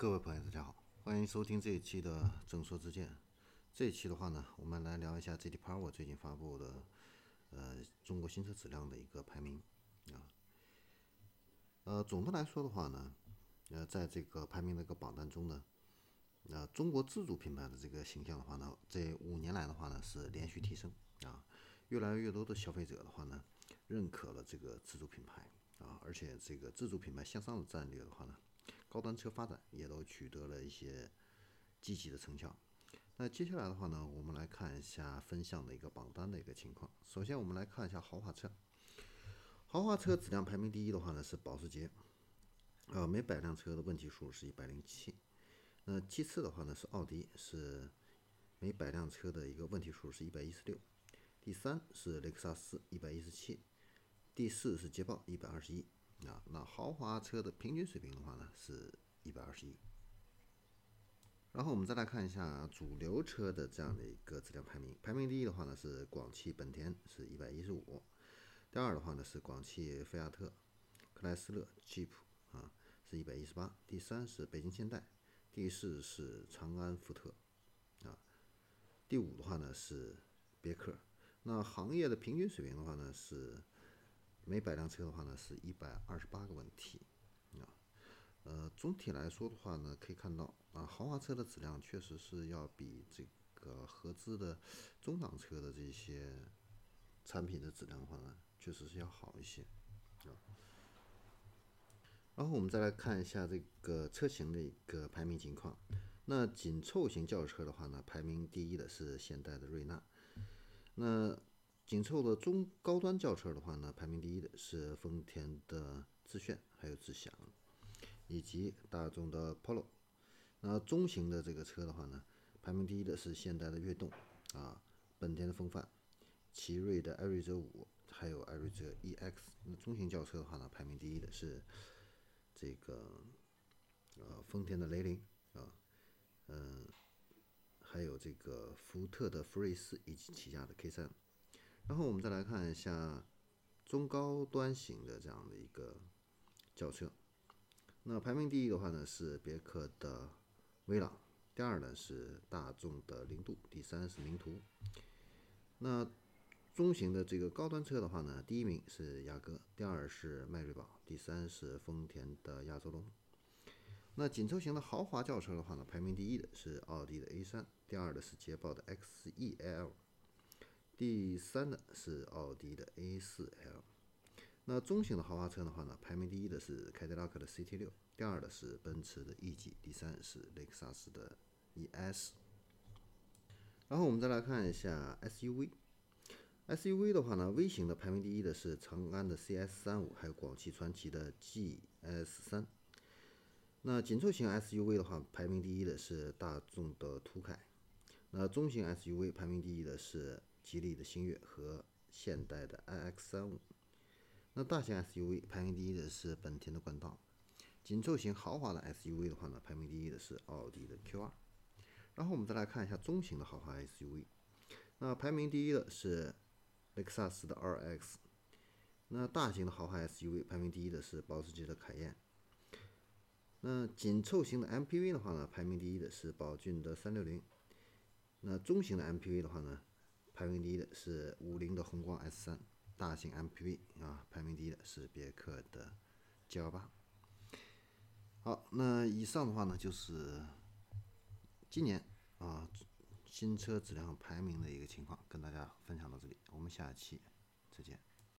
各位朋友，大家好，欢迎收听这一期的正说之见。这一期的话呢，我们来聊一下 J.D. Power 最近发布的呃中国新车质量的一个排名啊。呃，总的来说的话呢，呃，在这个排名的一个榜单中呢，呃，中国自主品牌的这个形象的话呢，这五年来的话呢是连续提升啊，越来越多的消费者的话呢认可了这个自主品牌啊，而且这个自主品牌向上的战略的话呢。高端车发展也都取得了一些积极的成效。那接下来的话呢，我们来看一下分项的一个榜单的一个情况。首先，我们来看一下豪华车。豪华车质量排名第一的话呢是保时捷，呃，每百辆车的问题数是一百零七。那其次的话呢是奥迪，是每百辆车的一个问题数是一百一十六。第三是雷克萨斯，一百一十七。第四是捷豹，一百二十一。啊，那豪华车的平均水平的话呢，是一百二十一。然后我们再来看一下主流车的这样的一个质量排名，排名第一的话呢是广汽本田，是一百一十五；第二的话呢是广汽菲亚特、克莱斯勒、吉普啊，是一百一十八；第三是北京现代；第四是长安福特啊；第五的话呢是别克。那行业的平均水平的话呢是。每百辆车的话呢，是一百二十八个问题，啊，呃，总体来说的话呢，可以看到啊，豪华车的质量确实是要比这个合资的中档车的这些产品的质量的话呢，确实是要好一些，啊。然后我们再来看一下这个车型的一个排名情况，那紧凑型轿车的话呢，排名第一的是现代的瑞纳，那。紧凑的中高端轿车的话呢，排名第一的是丰田的致炫，还有致享，以及大众的 Polo。那中型的这个车的话呢，排名第一的是现代的悦动，啊，本田的锋范，奇瑞的艾瑞泽五，还有艾瑞泽 EX。那中型轿车的话呢，排名第一的是这个呃丰田的雷凌，啊，嗯，还有这个福特的福睿斯以及起亚的 K 三。然后我们再来看一下中高端型的这样的一个轿车，那排名第一的话呢是别克的威朗，第二呢是大众的凌渡，第三是名图。那中型的这个高端车的话呢，第一名是雅阁，第二是迈锐宝，第三是丰田的亚洲龙。那紧凑型的豪华轿车的话呢，排名第一的是奥迪的 A3，第二的是捷豹的 XE-L。第三的是奥迪的 A4L，那中型的豪华车的话呢，排名第一的是凯迪拉克的 CT6，第二的是奔驰的 E 级，第三是雷克萨斯的 ES。然后我们再来看一下 SUV，SUV 的话呢，微型的排名第一的是长安的 CS35，还有广汽传祺的 GS3。那紧凑型 SUV 的话，排名第一的是大众的途凯，那中型 SUV 排名第一的是。吉利的星越和现代的 iX 三五，那大型 SUV 排名第一的是本田的冠道，紧凑型豪华的 SUV 的话呢，排名第一的是奥迪的 Q 二。然后我们再来看一下中型的豪华 SUV，那排名第一的是雷克萨斯的 RX，那大型的豪华 SUV 排名第一的是保时捷的凯宴。那紧凑型的 MPV 的话呢，排名第一的是宝骏的三六零。那中型的 MPV 的话呢？排名第一的是五菱的宏光 S 三大型 MPV 啊，排名第一的是别克的 G L 八。好，那以上的话呢，就是今年啊新车质量排名的一个情况，跟大家分享到这里，我们下期再见。